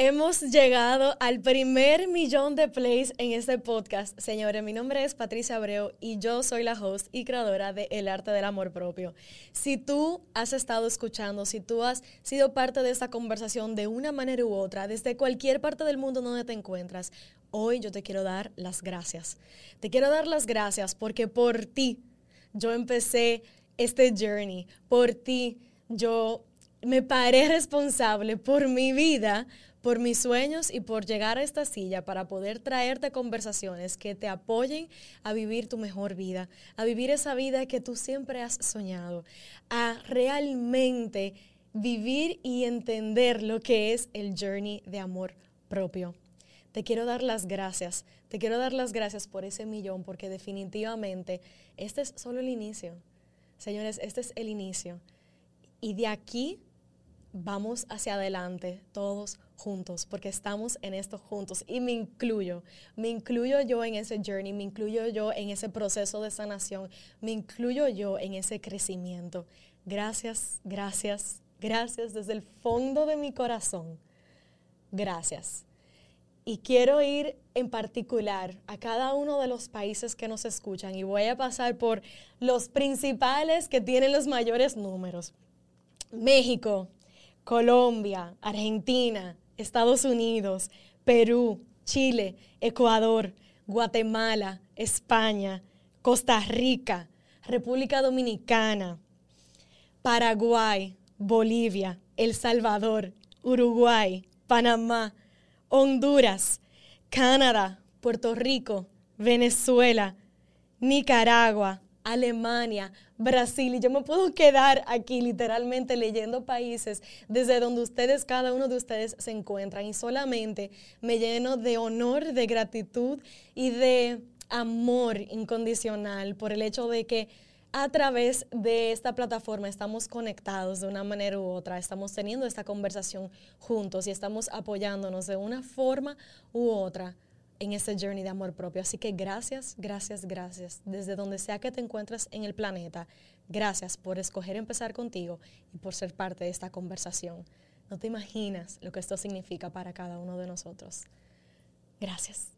Hemos llegado al primer millón de plays en este podcast. Señores, mi nombre es Patricia Abreu y yo soy la host y creadora de El Arte del Amor Propio. Si tú has estado escuchando, si tú has sido parte de esta conversación de una manera u otra, desde cualquier parte del mundo donde te encuentras, hoy yo te quiero dar las gracias. Te quiero dar las gracias porque por ti yo empecé este journey, por ti yo me paré responsable por mi vida por mis sueños y por llegar a esta silla para poder traerte conversaciones que te apoyen a vivir tu mejor vida, a vivir esa vida que tú siempre has soñado, a realmente vivir y entender lo que es el journey de amor propio. Te quiero dar las gracias, te quiero dar las gracias por ese millón, porque definitivamente este es solo el inicio. Señores, este es el inicio. Y de aquí vamos hacia adelante todos juntos, porque estamos en esto juntos y me incluyo, me incluyo yo en ese journey, me incluyo yo en ese proceso de sanación, me incluyo yo en ese crecimiento. Gracias, gracias, gracias desde el fondo de mi corazón. Gracias. Y quiero ir en particular a cada uno de los países que nos escuchan y voy a pasar por los principales que tienen los mayores números. México, Colombia, Argentina, Estados Unidos, Perú, Chile, Ecuador, Guatemala, España, Costa Rica, República Dominicana, Paraguay, Bolivia, El Salvador, Uruguay, Panamá, Honduras, Canadá, Puerto Rico, Venezuela, Nicaragua, Alemania, Brasil, y yo me puedo quedar aquí literalmente leyendo países desde donde ustedes, cada uno de ustedes se encuentran, y solamente me lleno de honor, de gratitud y de amor incondicional por el hecho de que a través de esta plataforma estamos conectados de una manera u otra, estamos teniendo esta conversación juntos y estamos apoyándonos de una forma u otra en ese journey de amor propio. Así que gracias, gracias, gracias. Desde donde sea que te encuentres en el planeta, gracias por escoger empezar contigo y por ser parte de esta conversación. No te imaginas lo que esto significa para cada uno de nosotros. Gracias.